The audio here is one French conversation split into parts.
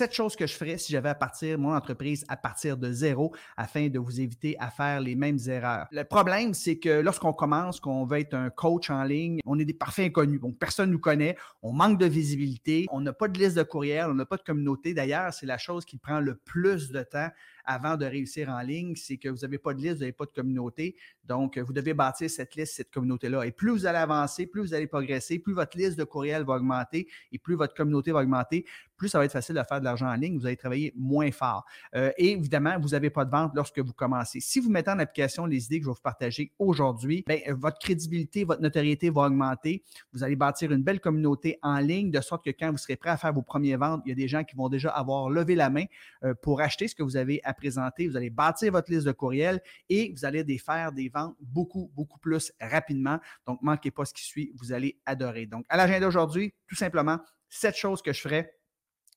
Cette chose que je ferais si j'avais à partir mon entreprise à partir de zéro afin de vous éviter à faire les mêmes erreurs. Le problème, c'est que lorsqu'on commence, qu'on veut être un coach en ligne, on est des parfaits inconnus. Donc, personne ne nous connaît, on manque de visibilité, on n'a pas de liste de courriel, on n'a pas de communauté. D'ailleurs, c'est la chose qui prend le plus de temps avant de réussir en ligne, c'est que vous n'avez pas de liste, vous n'avez pas de communauté. Donc, vous devez bâtir cette liste, cette communauté-là. Et plus vous allez avancer, plus vous allez progresser, plus votre liste de courriel va augmenter et plus votre communauté va augmenter, plus ça va être facile de faire de l'argent en ligne. Vous allez travailler moins fort. Euh, et évidemment, vous n'avez pas de vente lorsque vous commencez. Si vous mettez en application les idées que je vais vous partager aujourd'hui, ben, votre crédibilité, votre notoriété va augmenter. Vous allez bâtir une belle communauté en ligne de sorte que quand vous serez prêt à faire vos premières ventes, il y a des gens qui vont déjà avoir levé la main euh, pour acheter ce que vous avez présenter. Vous allez bâtir votre liste de courriels et vous allez faire des ventes beaucoup, beaucoup plus rapidement. Donc, manquez pas ce qui suit, vous allez adorer. Donc, à l'agenda d'aujourd'hui, tout simplement, cette chose que je ferais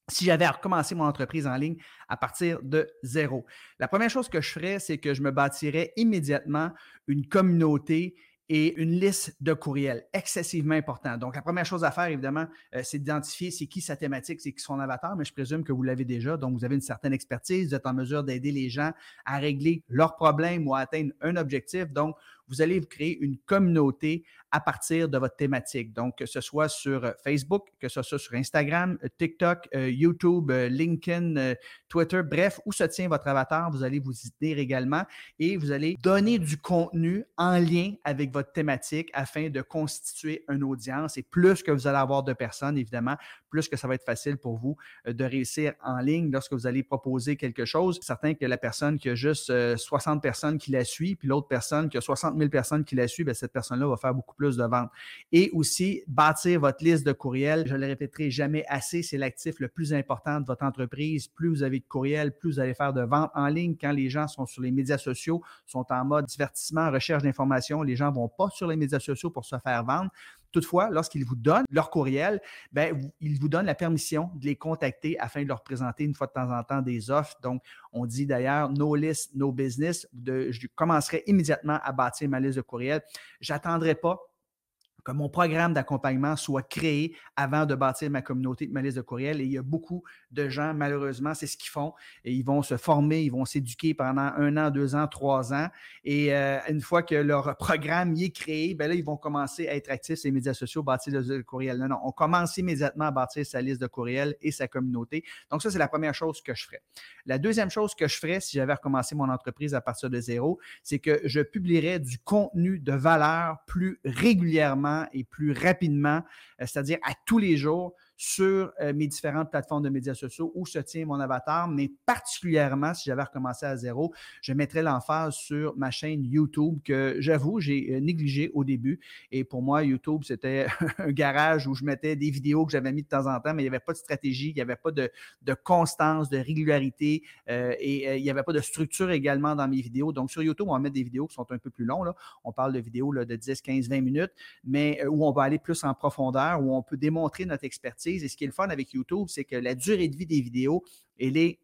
si j'avais à recommencer mon entreprise en ligne à partir de zéro. La première chose que je ferais, c'est que je me bâtirais immédiatement une communauté et une liste de courriels excessivement important. Donc, la première chose à faire, évidemment, euh, c'est d'identifier c'est qui sa thématique, c'est qui son avatar, mais je présume que vous l'avez déjà. Donc, vous avez une certaine expertise, vous êtes en mesure d'aider les gens à régler leurs problèmes ou à atteindre un objectif. Donc, vous allez vous créer une communauté à partir de votre thématique. Donc, que ce soit sur euh, Facebook, que ce soit sur Instagram, euh, TikTok, euh, YouTube, LinkedIn, Twitter, bref, où se tient votre avatar, vous allez vous y tenir également et vous allez donner du contenu en lien avec votre thématique afin de constituer une audience. Et plus que vous allez avoir de personnes, évidemment, plus que ça va être facile pour vous de réussir en ligne lorsque vous allez proposer quelque chose. Certain que la personne qui a juste 60 personnes qui la suit, puis l'autre personne qui a 60 000 personnes qui la suivent, ben, cette personne-là va faire beaucoup plus de ventes. Et aussi, bâtir votre liste de courriels. Je ne le répéterai jamais assez, c'est l'actif le plus important de votre entreprise. Plus vous avez de courriels, plus vous allez faire de ventes en ligne. Quand les gens sont sur les médias sociaux, sont en mode divertissement, recherche d'informations, les gens ne vont pas sur les médias sociaux pour se faire vendre. Toutefois, lorsqu'ils vous donnent leur courriel, ben, ils vous donnent la permission de les contacter afin de leur présenter une fois de temps en temps des offres. Donc, on dit d'ailleurs no list, no business. je commencerai immédiatement à bâtir ma liste de courriels. J'attendrai pas que mon programme d'accompagnement soit créé avant de bâtir ma communauté de ma liste de courriels. Et il y a beaucoup de gens, malheureusement, c'est ce qu'ils font. Ils vont se former, ils vont s'éduquer pendant un an, deux ans, trois ans. Et euh, une fois que leur programme y est créé, ben là, ils vont commencer à être actifs sur les médias sociaux, bâtir de courriels. Non, non, on commence immédiatement à bâtir sa liste de courriels et sa communauté. Donc, ça, c'est la première chose que je ferais. La deuxième chose que je ferais si j'avais recommencé mon entreprise à partir de zéro, c'est que je publierais du contenu de valeur plus régulièrement et plus rapidement, euh, c'est-à-dire à tous les jours, sur euh, mes différentes plateformes de médias sociaux où se tient mon avatar, mais particulièrement si j'avais recommencé à zéro, je mettrais l'emphase sur ma chaîne YouTube que j'avoue, j'ai euh, négligé au début. Et pour moi, YouTube, c'était un garage où je mettais des vidéos que j'avais mis de temps en temps, mais il n'y avait pas de stratégie, il n'y avait pas de, constance, de régularité euh, et il n'y avait pas de structure également dans mes vidéos. Donc sur YouTube, on va mettre des vidéos qui sont un peu plus longues. On parle de vidéos de 10, 15, 20 minutes, mais où on va aller plus en profondeur, où on peut démontrer notre expertise et ce qui est avec YouTube, c'est que la durée de vie des vidéos, elle est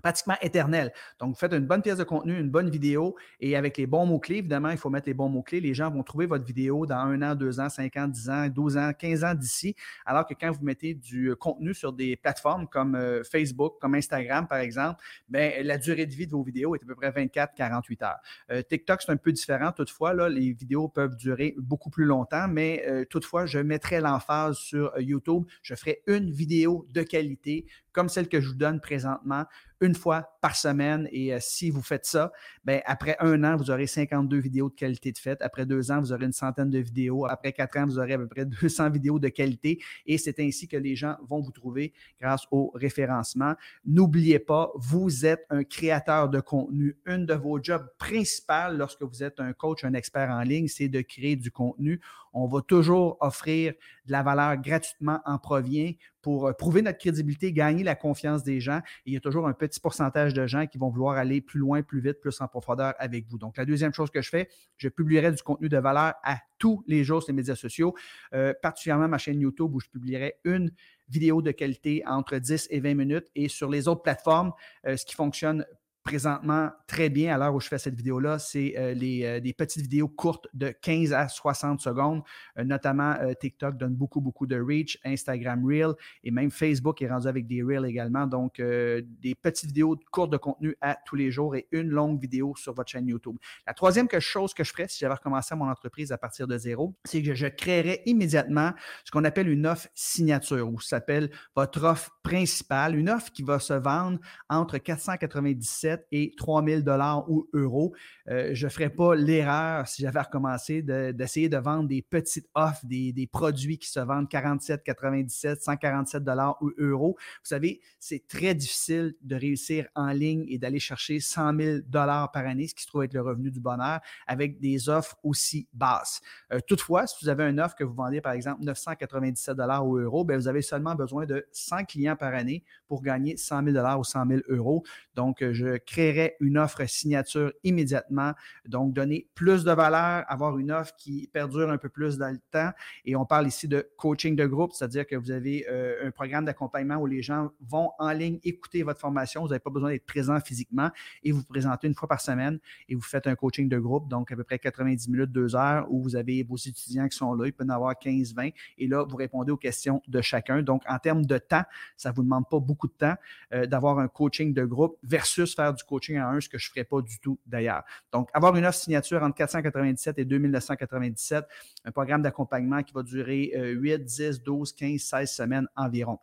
pratiquement éternel. Donc, vous faites une bonne pièce de contenu, une bonne vidéo, et avec les bons mots-clés, évidemment, il faut mettre les bons mots-clés. Les gens vont trouver votre vidéo dans un an, deux ans, cinq ans, dix ans, douze ans, quinze ans d'ici, alors que quand vous mettez du contenu sur des plateformes comme euh, Facebook, comme Instagram, par exemple, bien, la durée de vie de vos vidéos est à peu près 24, 48 heures. Euh, TikTok, c'est un peu différent. Toutefois, là, les vidéos peuvent durer beaucoup plus longtemps, mais euh, toutefois, je mettrai l'emphase sur YouTube. Je ferai une vidéo de qualité comme celle que je vous donne présentement, une fois par semaine. Et euh, si vous faites ça, ben, après un an, vous aurez 52 vidéos de qualité de fait. Après deux ans, vous aurez une centaine de vidéos. Après quatre ans, vous aurez à peu près 200 vidéos de qualité. Et c'est ainsi que les gens vont vous trouver grâce au référencement. N'oubliez pas, vous êtes un créateur de contenu. Une de vos jobs principales lorsque vous êtes un coach, un expert en ligne, c'est de créer du contenu. On va toujours offrir de la valeur gratuitement en provient pour euh, prouver notre crédibilité, gagner la confiance des gens. Il y a toujours un petit pourcentage de gens qui vont vouloir aller plus loin, plus vite, plus en profondeur avec vous. Donc, la deuxième chose que je fais, je publierai du contenu de valeur à tous les jours sur les médias sociaux, euh, particulièrement ma chaîne YouTube où je publierai une vidéo de qualité entre 10 et 20 minutes. Et sur les autres plateformes, euh, ce qui fonctionne présentement très bien à l'heure où je fais cette vidéo-là, c'est euh, les, euh, des petites vidéos courtes de 15 à 60 secondes. Euh, notamment, TikTok donne beaucoup, beaucoup de reach, Instagram Reel et même Facebook est rendu avec des Reels également. Donc, des petites vidéos courtes de contenu à tous les jours et une longue vidéo sur votre chaîne YouTube. La troisième chose que je ferais si j'avais recommencé mon entreprise à partir de zéro, c'est que je créerais immédiatement ce qu'on appelle une offre signature ou s'appelle votre offre principale, une offre qui va se vendre entre 497 et 3000 dollars ou euros. Euh, je ne ferais pas l'erreur, si j'avais recommencé, d'essayer de, vendre des petites offres, des, produits qui se vendent 47, 97, 147 dollars ou euros. Vous savez, c'est très difficile de réussir en ligne et d'aller chercher 100 000 dollars par année, ce qui se trouve être le revenu du bonheur, avec des offres aussi basses. Euh, toutefois, si vous avez une offre que vous vendez, par exemple, 997 dollars ou euros, bien, vous avez seulement besoin de 100 clients par année pour gagner 100 000 dollars ou 100 000 euros. Donc, je créerait une offre signature immédiatement. Donc, donner plus de valeur, avoir une offre qui perdure un peu plus dans le temps. Et on parle ici de coaching de groupe, c'est-à-dire que vous avez euh, un programme d'accompagnement où les gens vont en ligne écouter votre formation. Vous n'avez pas besoin d'être présent physiquement et vous, vous présentez une fois par semaine et vous faites un coaching de groupe, donc à peu près 90 minutes, deux heures, où vous avez vos étudiants qui sont là, ils peuvent en avoir 15, 20, et là, vous répondez aux questions de chacun. Donc, en termes de temps, ça ne vous demande pas beaucoup de temps euh, d'avoir un coaching de groupe versus faire du coaching à un, ce que je ne ferais pas du tout d'ailleurs. Donc, avoir une offre signature entre 497 et 2997, un programme d'accompagnement qui va durer 8, 10, 12, 15, 16 semaines environ.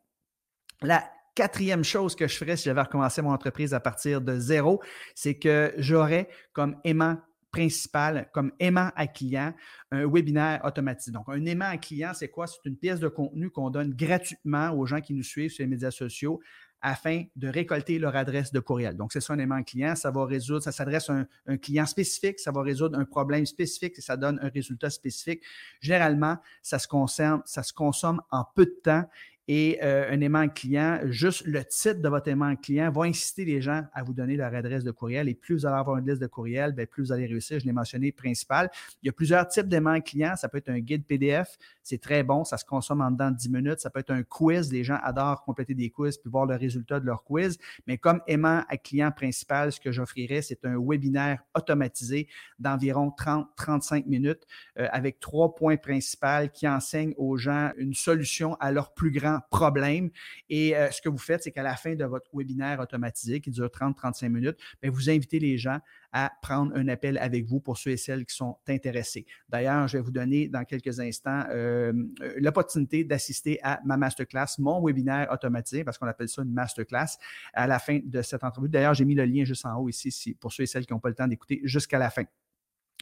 La quatrième chose que je ferais si j'avais recommencé mon entreprise à partir de zéro, c'est que j'aurais comme aimant principal, comme aimant à client, un webinaire automatique. Donc, un aimant à client, c'est quoi? C'est une pièce de contenu qu'on donne gratuitement aux gens qui nous suivent sur les médias sociaux afin de récolter leur adresse de courriel. Donc, c'est ça un aimant client. Ça va résoudre, ça s'adresse à un, client spécifique, ça va résoudre un problème spécifique et ça donne un résultat spécifique. Généralement, ça se, concerne, ça se consomme en peu de temps et euh, un aimant client, juste le titre de votre aimant client va inciter les gens à vous donner leur adresse de courriel. Et plus vous allez avoir une liste de courriel, bien, plus vous allez réussir. Je l'ai mentionné principal. Il y a plusieurs types d'aimants clients. Ça peut être un guide PDF. C'est très bon. Ça se consomme en dedans de 10 minutes. Ça peut être un quiz. Les gens adorent compléter des quiz puis voir le résultat de leur quiz. Mais comme aimant à client principal, ce que j'offrirais, c'est un webinaire automatisé d'environ 30-35 minutes euh, avec trois points principaux qui enseignent aux gens une solution à leur plus grand problème. Et euh, ce que vous faites, c'est qu'à la fin de votre webinaire automatisé qui dure 30-35 minutes, ben, vous invitez les gens à prendre un appel avec vous pour ceux et celles qui sont intéressés. D'ailleurs, je vais vous donner dans quelques instants euh, euh, l'opportunité d'assister à ma masterclass, mon webinaire automatisé, parce qu'on appelle ça une masterclass, à la fin de cette entrevue. D'ailleurs, j'ai mis le lien juste en haut ici pour ceux et celles qui n'ont pas le temps d'écouter jusqu'à la fin.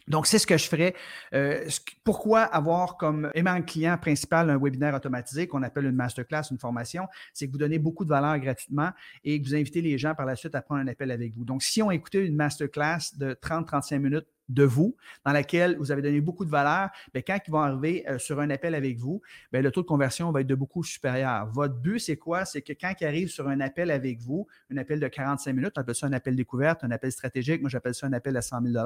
Donc, c'est ce que je ferais. Euh, pourquoi avoir comme aimant client principal un webinaire automatisé qu'on appelle une masterclass, une formation? C'est que vous donnez beaucoup de valeur gratuitement et que vous invitez les gens par la suite à prendre un appel avec vous. Donc, si on écoutait une masterclass de 30-35 minutes de vous, dans laquelle vous avez donné beaucoup de valeur, bien, quand ils vont arriver euh, sur un appel avec vous, bien, le taux de conversion va être de beaucoup supérieur. Votre but, c'est quoi? C'est que quand ils arrivent sur un appel avec vous, un appel de 45 minutes, on appelle ça un appel découverte, un appel stratégique, moi j'appelle ça un appel à 100 000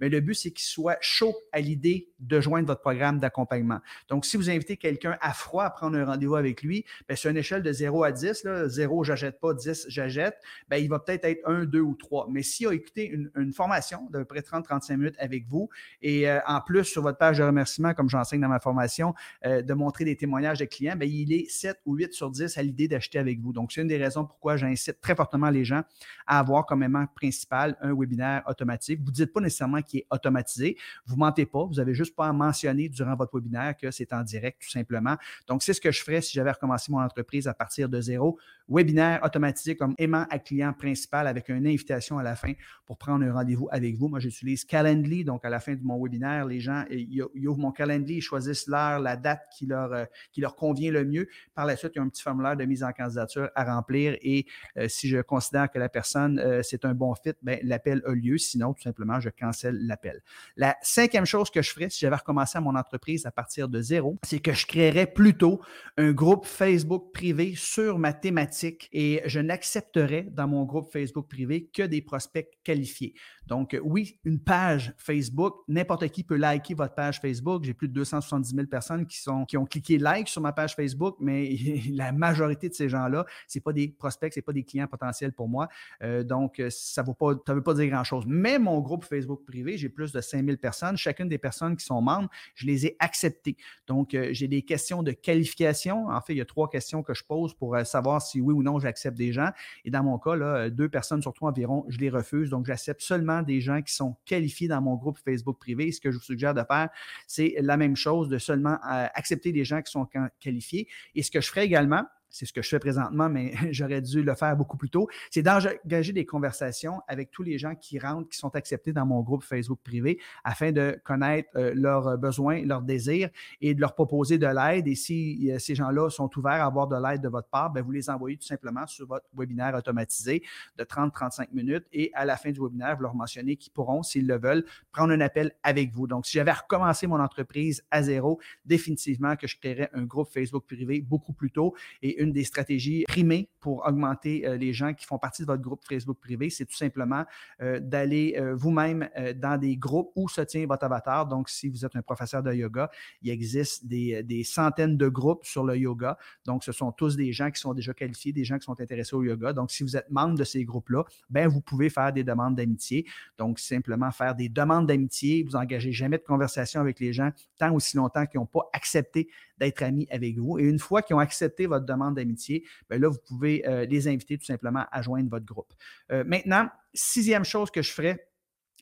mais le but, c'est qu'ils soient chauds à l'idée de joindre votre programme d'accompagnement. Donc, si vous invitez quelqu'un à froid à prendre un rendez-vous avec lui, bien, sur une échelle de 0 à 10, là, 0, j'achète pas, 10, j'achète, bien, il va peut-être être 1, 2 ou 3. Mais s'il a écouté une, une formation d'à peu près 30-35 minutes avec vous. Et euh, en plus, sur votre page de remerciement, comme j'enseigne dans ma formation, euh, de montrer des témoignages de clients, bien, il est 7 ou 8 sur 10 à l'idée d'acheter avec vous. Donc, c'est une des raisons pourquoi j'incite très fortement les gens à avoir comme aimant principal un webinaire automatique. Vous ne dites pas nécessairement qu'il est automatisé. Vous ne mentez pas. Vous n'avez juste pas à mentionner durant votre webinaire que c'est en direct, tout simplement. Donc, c'est ce que je ferais si j'avais recommencé mon entreprise à partir de zéro. Webinaire automatisé comme aimant à client principal avec une invitation à la fin pour prendre un rendez-vous avec vous. Moi, j'utilise Calendly, donc à la fin de mon webinaire, les gens, ils, ouvrent mon calendrier, ils choisissent l'heure, la date qui leur, euh, qui leur convient le mieux. Par la suite, il y a un petit formulaire de mise en candidature à remplir et euh, si je considère que la personne, euh, c'est un bon fit, ben, l'appel a lieu. Sinon, tout simplement, je cancelle l'appel. La cinquième chose que je ferais si j'avais recommencé à mon entreprise à partir de zéro, c'est que je créerais plutôt un groupe Facebook privé sur ma thématique et je n'accepterais dans mon groupe Facebook privé que des prospects qualifiés. Donc, oui, une page Facebook. N'importe qui peut liker votre page Facebook. J'ai plus de 270 000 personnes qui, ont cliqué like sur ma page Facebook, mais la majorité de ces gens-là, ce pas des prospects, ce pas des clients potentiels pour moi. Euh, donc, ça ne veut pas dire grand-chose. Mais mon groupe Facebook privé, j'ai plus de 5 000 personnes. Chacune des personnes qui sont membres, je les ai acceptées. Donc, euh, j'ai des questions de qualification. En fait, il y a trois questions que je pose pour euh, savoir si oui ou non j'accepte des gens. Et dans mon cas, deux personnes sur trois environ, je les refuse. Donc, j'accepte seulement des gens qui sont qualifiés dans mon groupe Facebook privé. Ce que je vous suggère de faire, c'est la même chose, de seulement accepter des gens qui sont qualifiés. Et ce que je ferai également, c'est ce que je fais présentement, mais j'aurais dû le faire beaucoup plus tôt, c'est d'engager des conversations avec tous les gens qui rentrent, qui sont acceptés dans mon groupe Facebook privé afin de connaître euh, leurs besoins, leurs désirs et de leur proposer de l'aide. Et si euh, ces gens-là sont ouverts à avoir de l'aide de votre part, bien, vous les envoyez tout simplement sur votre webinaire automatisé de 30-35 minutes et à la fin du webinaire, vous leur mentionnez qu'ils pourront, s'ils le veulent, prendre un appel avec vous. Donc, si j'avais recommencé mon entreprise à zéro, définitivement que je créerais un groupe Facebook privé beaucoup plus tôt et une des stratégies primées pour augmenter euh, les gens qui font partie de votre groupe Facebook privé, c'est tout simplement euh, d'aller euh, vous-même dans des groupes où se tient votre avatar. Donc, si vous êtes un professeur de yoga, il existe des, des, centaines de groupes sur le yoga. Donc, ce sont tous des gens qui sont déjà qualifiés, des gens qui sont intéressés au yoga. Donc, si vous êtes membre de ces groupes-là, ben, vous pouvez faire des demandes d'amitié. Donc, simplement faire des demandes d'amitié. Vous engagez jamais de conversation avec les gens tant aussi longtemps qu'ils n'ont pas accepté d'être amis avec vous. Et une fois qu'ils ont accepté votre demande d'amitié, bien là, vous pouvez euh, les inviter tout simplement à joindre votre groupe. Euh, maintenant, sixième chose que je ferais,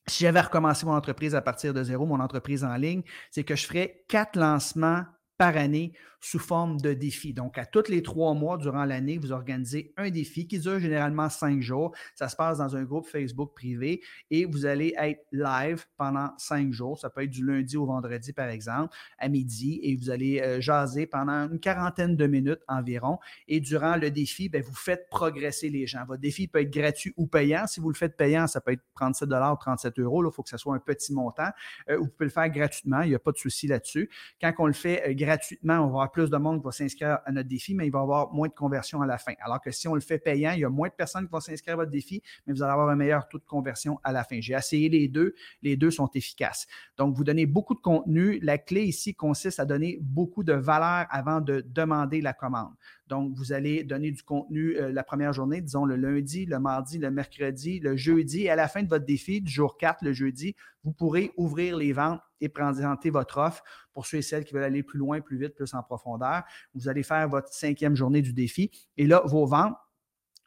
si j'avais recommencé mon entreprise à partir de zéro, mon entreprise en ligne, c'est que je ferais quatre lancements par année sous forme de défi. Donc, à tous les trois mois durant l'année, vous organisez un défi qui dure généralement cinq jours. Ça se passe dans un groupe Facebook privé et vous allez être live pendant cinq jours. Ça peut être du lundi au vendredi, par exemple, à midi et vous allez euh, jaser pendant une quarantaine de minutes environ. Et durant le défi, bien, vous faites progresser les gens. Votre défi peut être gratuit ou payant. Si vous le faites payant, ça peut être 37 ou 37 euros. Il faut que ce soit un petit montant. Euh, vous pouvez le faire gratuitement. Il n'y a pas de souci là-dessus. Quand on le fait euh, gratuitement, on va avoir plus de monde qui va s'inscrire à notre défi, mais il va y avoir moins de conversion à la fin. Alors que si on le fait payant, il y a moins de personnes qui vont s'inscrire à votre défi, mais vous allez avoir un meilleur taux de conversion à la fin. J'ai essayé les deux. Les deux sont efficaces. Donc, vous donnez beaucoup de contenu. La clé ici consiste à donner beaucoup de valeur avant de demander la commande. Donc, vous allez donner du contenu euh, la première journée, disons le lundi, le mardi, le mercredi, le jeudi. Et à la fin de votre défi, du jour 4, le jeudi, vous pourrez ouvrir les ventes et présenter votre offre pour ceux et celles qui veulent aller plus loin, plus vite, plus en profondeur. Vous allez faire votre cinquième journée du défi. Et là, vos ventes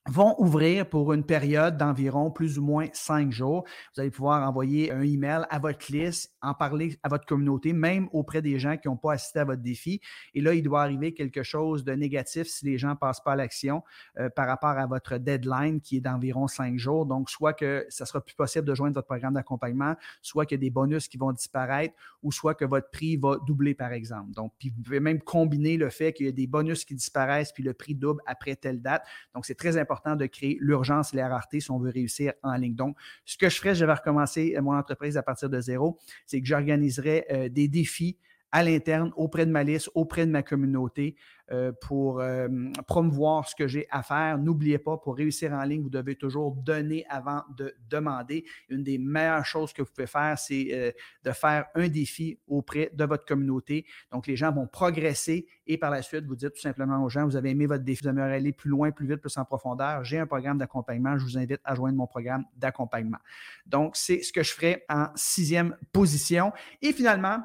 vont ouvrir pour une période d'environ plus ou moins cinq jours. Vous allez pouvoir envoyer un email à votre liste, en parler à votre communauté, même auprès des gens qui n'ont pas assisté à votre défi. Et là, il doit arriver quelque chose de négatif si les gens ne passent pas à l'action euh, par rapport à votre deadline qui est d'environ cinq jours. Donc, soit que ça sera plus possible de joindre votre programme d'accompagnement, soit qu'il y a des bonus qui vont disparaître, ou soit que votre prix va doubler, par exemple. Donc, vous pouvez même combiner le fait qu'il y a des bonus qui disparaissent, puis le prix double après telle date. Donc, c'est très important de créer l'urgence et la rareté si on veut réussir en ligne. Donc, ce que je ferais, je vais recommencer mon entreprise à partir de zéro, c'est que j'organiserai euh, des défis à l'interne, auprès de ma liste, auprès de ma communauté, euh, pour euh, promouvoir ce que j'ai à faire. N'oubliez pas, pour réussir en ligne, vous devez toujours donner avant de demander. Une des meilleures choses que vous pouvez faire, c'est euh, de faire un défi auprès de votre communauté. Donc, les gens vont progresser et par la suite, vous dites tout simplement aux gens, vous avez aimé votre défi, vous aimeriez aller plus loin, plus vite, plus en profondeur. J'ai un programme d'accompagnement. Je vous invite à joindre mon programme d'accompagnement. Donc, c'est ce que je ferai en sixième position. Et finalement,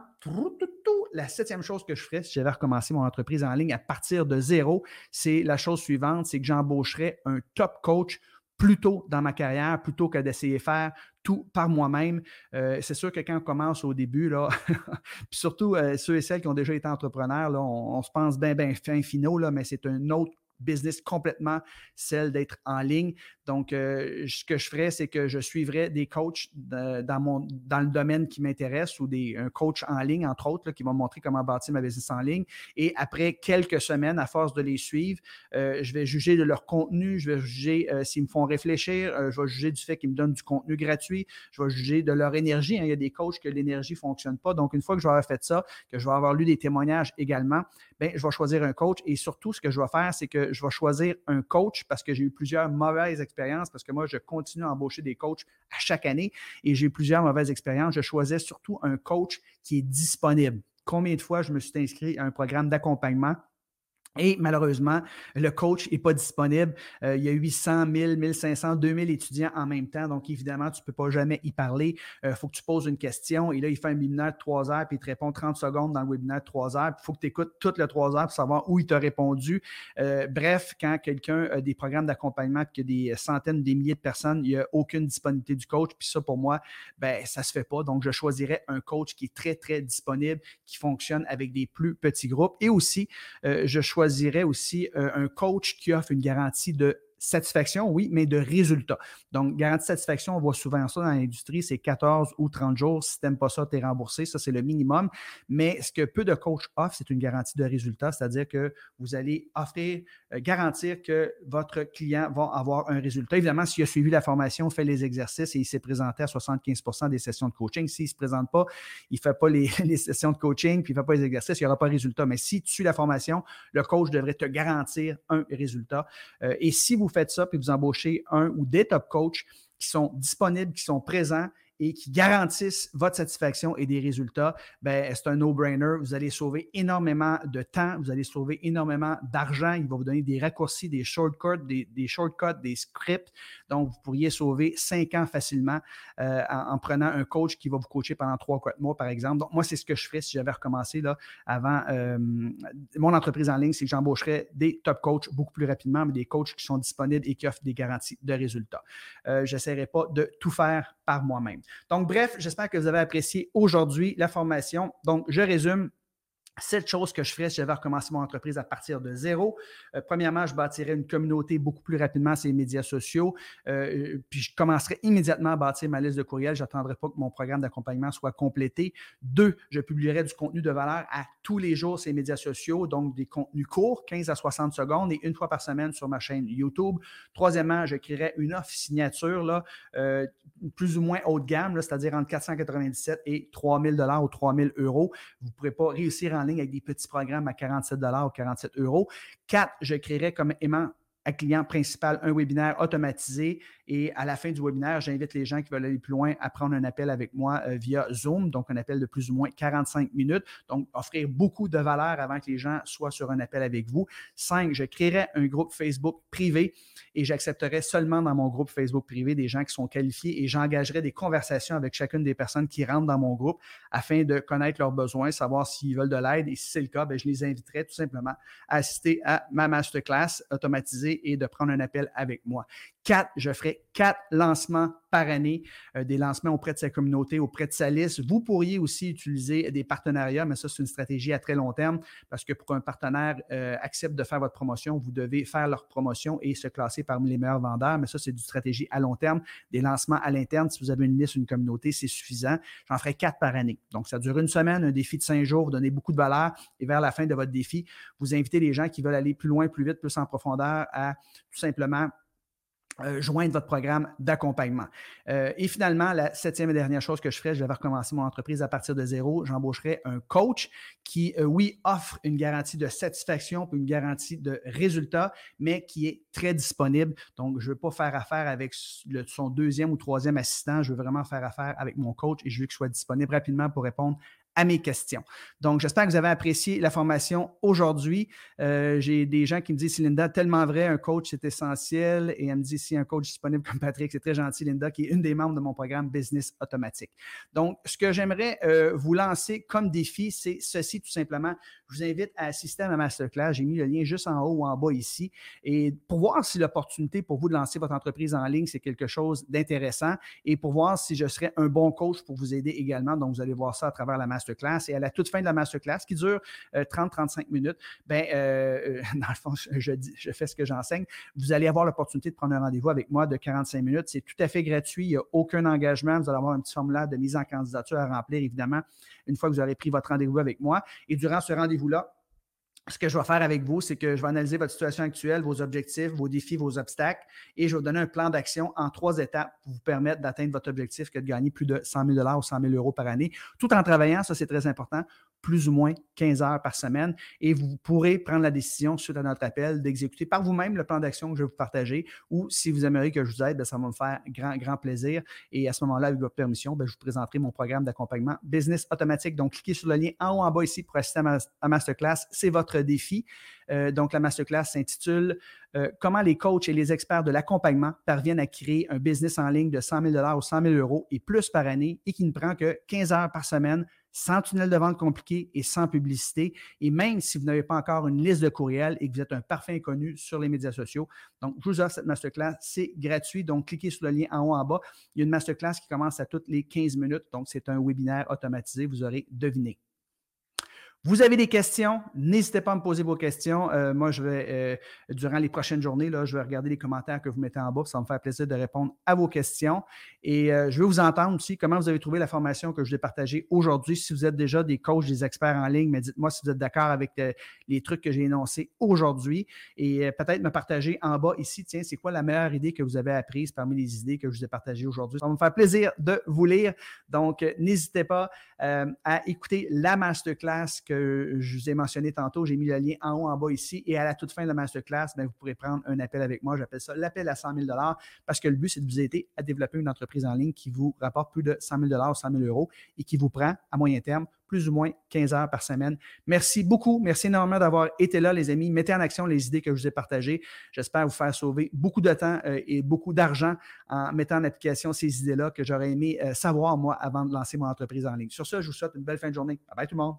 la septième chose que je ferais si j'avais recommencé mon entreprise en ligne à partir de zéro, c'est la chose suivante, c'est que j'embaucherais un top coach plus tôt dans ma carrière plutôt que d'essayer de faire tout par moi-même. Euh, c'est sûr que quand on commence au début, puis surtout euh, ceux et celles qui ont déjà été entrepreneurs, on, se pense bien, bien fin finaux, mais c'est un autre business complètement celle d'être en ligne. Donc, euh, ce que je ferais, c'est que je suivrais des coachs dans, mon, dans le domaine qui m'intéresse ou des, un coach en ligne, entre autres, qui vont montrer comment bâtir ma business en ligne. Et après quelques semaines, à force de les suivre, euh, je vais juger de leur contenu, je vais juger euh, s'ils me font réfléchir, je vais juger du fait qu'ils me donnent du contenu gratuit, je vais juger de leur énergie. Hein. Il y a des coachs que l'énergie ne fonctionne pas. Donc, une fois que je vais avoir fait ça, que je vais avoir lu des témoignages également, bien, je vais choisir un coach et surtout, ce que je vais faire, c'est que je vais choisir un coach parce que j'ai eu plusieurs mauvaises expériences, parce que moi, je continue à embaucher des coachs à chaque année et j'ai eu plusieurs mauvaises expériences. Je choisis surtout un coach qui est disponible. Combien de fois je me suis inscrit à un programme d'accompagnement? Et malheureusement, le coach n'est pas disponible. Euh, il y a 800, 1000, 1500, 2000 étudiants en même temps. Donc, évidemment, tu ne peux pas jamais y parler. Il euh, faut que tu poses une question. Et là, il fait un webinaire de 3 heures, puis il te répond 30 secondes dans le webinaire de 3 heures. Il faut que tu écoutes toutes les 3 heures pour savoir où il t'a répondu. Euh, bref, quand quelqu'un a des programmes d'accompagnement, qu'il y a des centaines, des milliers de personnes, il n'y a aucune disponibilité du coach. Puis ça, pour moi, ben, ça ne se fait pas. Donc, je choisirais un coach qui est très, très disponible, qui fonctionne avec des plus petits groupes. Et aussi, je choisirais choisirais aussi euh, un coach qui offre une garantie de satisfaction, oui, mais de résultats. Donc, garantie de satisfaction, on voit souvent ça dans l'industrie, c'est 14 ou 30 jours. Si tu n'aimes pas ça, tu es remboursé. Ça, c'est le minimum. Mais ce que peu de coachs offrent, c'est une garantie de résultat, c'est-à-dire que vous allez offrir, euh, garantir que votre client va avoir un résultat. Évidemment, s'il a suivi la formation, fait les exercices et il s'est présenté à 75% des sessions de coaching, s'il ne se présente pas, il ne fait pas les, sessions de coaching, puis il ne fait pas les exercices, il n'y aura pas de résultat. Mais si tu suis la formation, le coach devrait te garantir un résultat. Euh, et si vous faites ça, puis vous embauchez un ou des top coachs qui sont disponibles, qui sont présents et qui garantissent votre satisfaction et des résultats, ben, c'est un no-brainer. Vous allez sauver énormément de temps, vous allez sauver énormément d'argent. Il va vous donner des raccourcis, des shortcuts, des, shortcuts, des scripts. Donc, vous pourriez sauver cinq ans facilement euh, en, prenant un coach qui va vous coacher pendant trois, quatre mois, par exemple. Donc, moi, c'est ce que je ferais si j'avais recommencé là, avant euh, mon entreprise en ligne, c'est que j'embaucherais des top coachs beaucoup plus rapidement, mais des coachs qui sont disponibles et qui offrent des garanties de résultats. Euh, je n'essaierai pas de tout faire par moi-même. Donc, bref, j'espère que vous avez apprécié aujourd'hui la formation. Donc, je résume. Cette chose que je ferais si j'avais recommencé mon entreprise à partir de zéro. Euh, premièrement, je bâtirais une communauté beaucoup plus rapidement sur les médias sociaux. Euh, puis je commencerai immédiatement à bâtir ma liste de courriels. Je n'attendrai pas que mon programme d'accompagnement soit complété. Deux, je publierai du contenu de valeur à tous les jours sur les médias sociaux, donc des contenus courts, 15 à 60 secondes et une fois par semaine sur ma chaîne YouTube. Troisièmement, je créerai une offre signature là, euh, plus ou moins haut de gamme, c'est-à-dire entre 497 et 3000 dollars ou 3000 euros. Vous ne pourrez pas réussir en avec des petits programmes à 47 ou 47 euros. Quatre, je créerai comme aimant à client principal un webinaire automatisé et à la fin du webinaire, j'invite les gens qui veulent aller plus loin à prendre un appel avec moi euh, via Zoom, donc un appel de plus ou moins 45 minutes. Donc, offrir beaucoup de valeur avant que les gens soient sur un appel avec vous. Cinq, je créerai un groupe Facebook privé et j'accepterai seulement dans mon groupe Facebook privé des gens qui sont qualifiés et j'engagerai des conversations avec chacune des personnes qui rentrent dans mon groupe afin de connaître leurs besoins, savoir s'ils veulent de l'aide et si c'est le cas, ben, je les inviterai tout simplement à assister à ma masterclass automatisée et de prendre un appel avec moi. Quatre, je ferai quatre lancements par année, euh, des lancements auprès de sa communauté, auprès de sa liste. Vous pourriez aussi utiliser des partenariats, mais ça, c'est une stratégie à très long terme parce que pour qu'un partenaire euh, accepte de faire votre promotion, vous devez faire leur promotion et se classer parmi les meilleurs vendeurs. Mais ça, c'est une stratégie à long terme. Des lancements à l'interne, si vous avez une liste, une communauté, c'est suffisant. J'en ferai quatre par année. Donc, ça dure une semaine, un défi de cinq jours, vous donnez beaucoup de valeur et vers la fin de votre défi, vous invitez les gens qui veulent aller plus loin, plus vite, plus en profondeur à tout simplement euh, joindre votre programme d'accompagnement. Euh, et finalement, la septième et dernière chose que je ferai, je vais recommencer mon entreprise à partir de zéro. J'embaucherai un coach qui, euh, oui, offre une garantie de satisfaction, une garantie de résultat, mais qui est très disponible. Donc, je ne veux pas faire affaire avec son deuxième ou troisième assistant. Je veux vraiment faire affaire avec mon coach et je veux qu'il soit disponible rapidement pour répondre à mes questions. Donc, j'espère que vous avez apprécié la formation aujourd'hui. Euh, j'ai des gens qui me disent, Linda, tellement vrai, un coach, c'est essentiel. Et elle me dit, si un coach disponible comme Patrick, c'est très gentil, Linda, qui est une des membres de mon programme Business Automatique. Donc, ce que j'aimerais euh, vous lancer comme défi, c'est ceci tout simplement. Je vous invite à assister à ma masterclass. J'ai mis le lien juste en haut ou en bas ici. Et pour voir si l'opportunité pour vous de lancer votre entreprise en ligne, c'est quelque chose d'intéressant et pour voir si je serais un bon coach pour vous aider également. Donc, vous allez voir ça à travers la masterclass classe Et à la toute fin de la masterclass, qui dure 30-35 euh, minutes, ben, euh, euh, dans le fond, je, je fais ce que j'enseigne. Vous allez avoir l'opportunité de prendre un rendez-vous avec moi de 45 minutes. C'est tout à fait gratuit. Il n'y a aucun engagement. Vous allez avoir un petit formulaire de mise en candidature à remplir, évidemment, une fois que vous aurez pris votre rendez-vous avec moi. Et durant ce rendez-vous-là, ce que je vais faire avec vous, c'est que je vais analyser votre situation actuelle, vos objectifs, vos défis, vos obstacles, et je vais vous donner un plan d'action en trois étapes pour vous permettre d'atteindre votre objectif, que de gagner plus de 100 000 ou 100 000 euros par année, tout en travaillant, ça c'est très important, plus ou moins 15 heures par semaine et vous pourrez prendre la décision suite à notre appel d'exécuter par vous-même le plan d'action que je vais vous partager ou si vous aimeriez que je vous aide, ben, ça va me faire grand, grand plaisir. Et à ce moment-là, avec votre permission, ben, je vous présenterai mon programme d'accompagnement Business Automatique. Donc, cliquez sur le lien en haut en bas ici pour assister à ma masterclass. C'est votre défi. Euh, donc, la masterclass s'intitule euh, Comment les coachs et les experts de l'accompagnement parviennent à créer un business en ligne de 100 000 ou 100 000 euros et plus par année et qui ne prend que 15 heures par semaine sans tunnel de vente compliqué et sans publicité. Et même si vous n'avez pas encore une liste de courriels et que vous êtes un parfait inconnu sur les médias sociaux. Donc, je vous offre cette masterclass. C'est gratuit. Donc, cliquez sur le lien en haut en bas. Il y a une masterclass qui commence à toutes les 15 minutes. Donc, c'est un webinaire automatisé. Vous aurez deviné. Vous avez des questions, n'hésitez pas à me poser vos questions. Euh, moi, je vais, euh, durant les prochaines journées, là, je vais regarder les commentaires que vous mettez en bas. Ça va me faire plaisir de répondre à vos questions. Et euh, je vais vous entendre aussi comment vous avez trouvé la formation que je vais partager aujourd'hui. Si vous êtes déjà des coachs, des experts en ligne, mais dites-moi si vous êtes d'accord avec les trucs que j'ai énoncés aujourd'hui. Et peut-être me partager en bas ici, tiens, c'est quoi la meilleure idée que vous avez apprise parmi les idées que je vous ai partagées aujourd'hui? Ça va me faire plaisir de vous lire. Donc, n'hésitez pas à écouter la masterclass que je vous ai mentionné tantôt. J'ai mis le lien en haut, en bas ici. Et à la toute fin de la masterclass, ben, vous pourrez prendre un appel avec moi. J'appelle ça l'appel à 100 000 parce que le but, c'est de vous aider à développer une entreprise en ligne qui vous rapporte plus de 100 000 ou 100 000 euros et qui vous prend à moyen terme plus ou moins 15 heures par semaine. Merci beaucoup. Merci énormément d'avoir été là, les amis. Mettez en action les idées que je vous ai partagées. J'espère vous faire sauver beaucoup de temps euh, et beaucoup d'argent en mettant en application ces idées-là que j'aurais aimé euh, savoir, moi, avant de lancer mon entreprise en ligne. Sur ce, je vous souhaite une belle fin de journée. Bye bye tout le monde.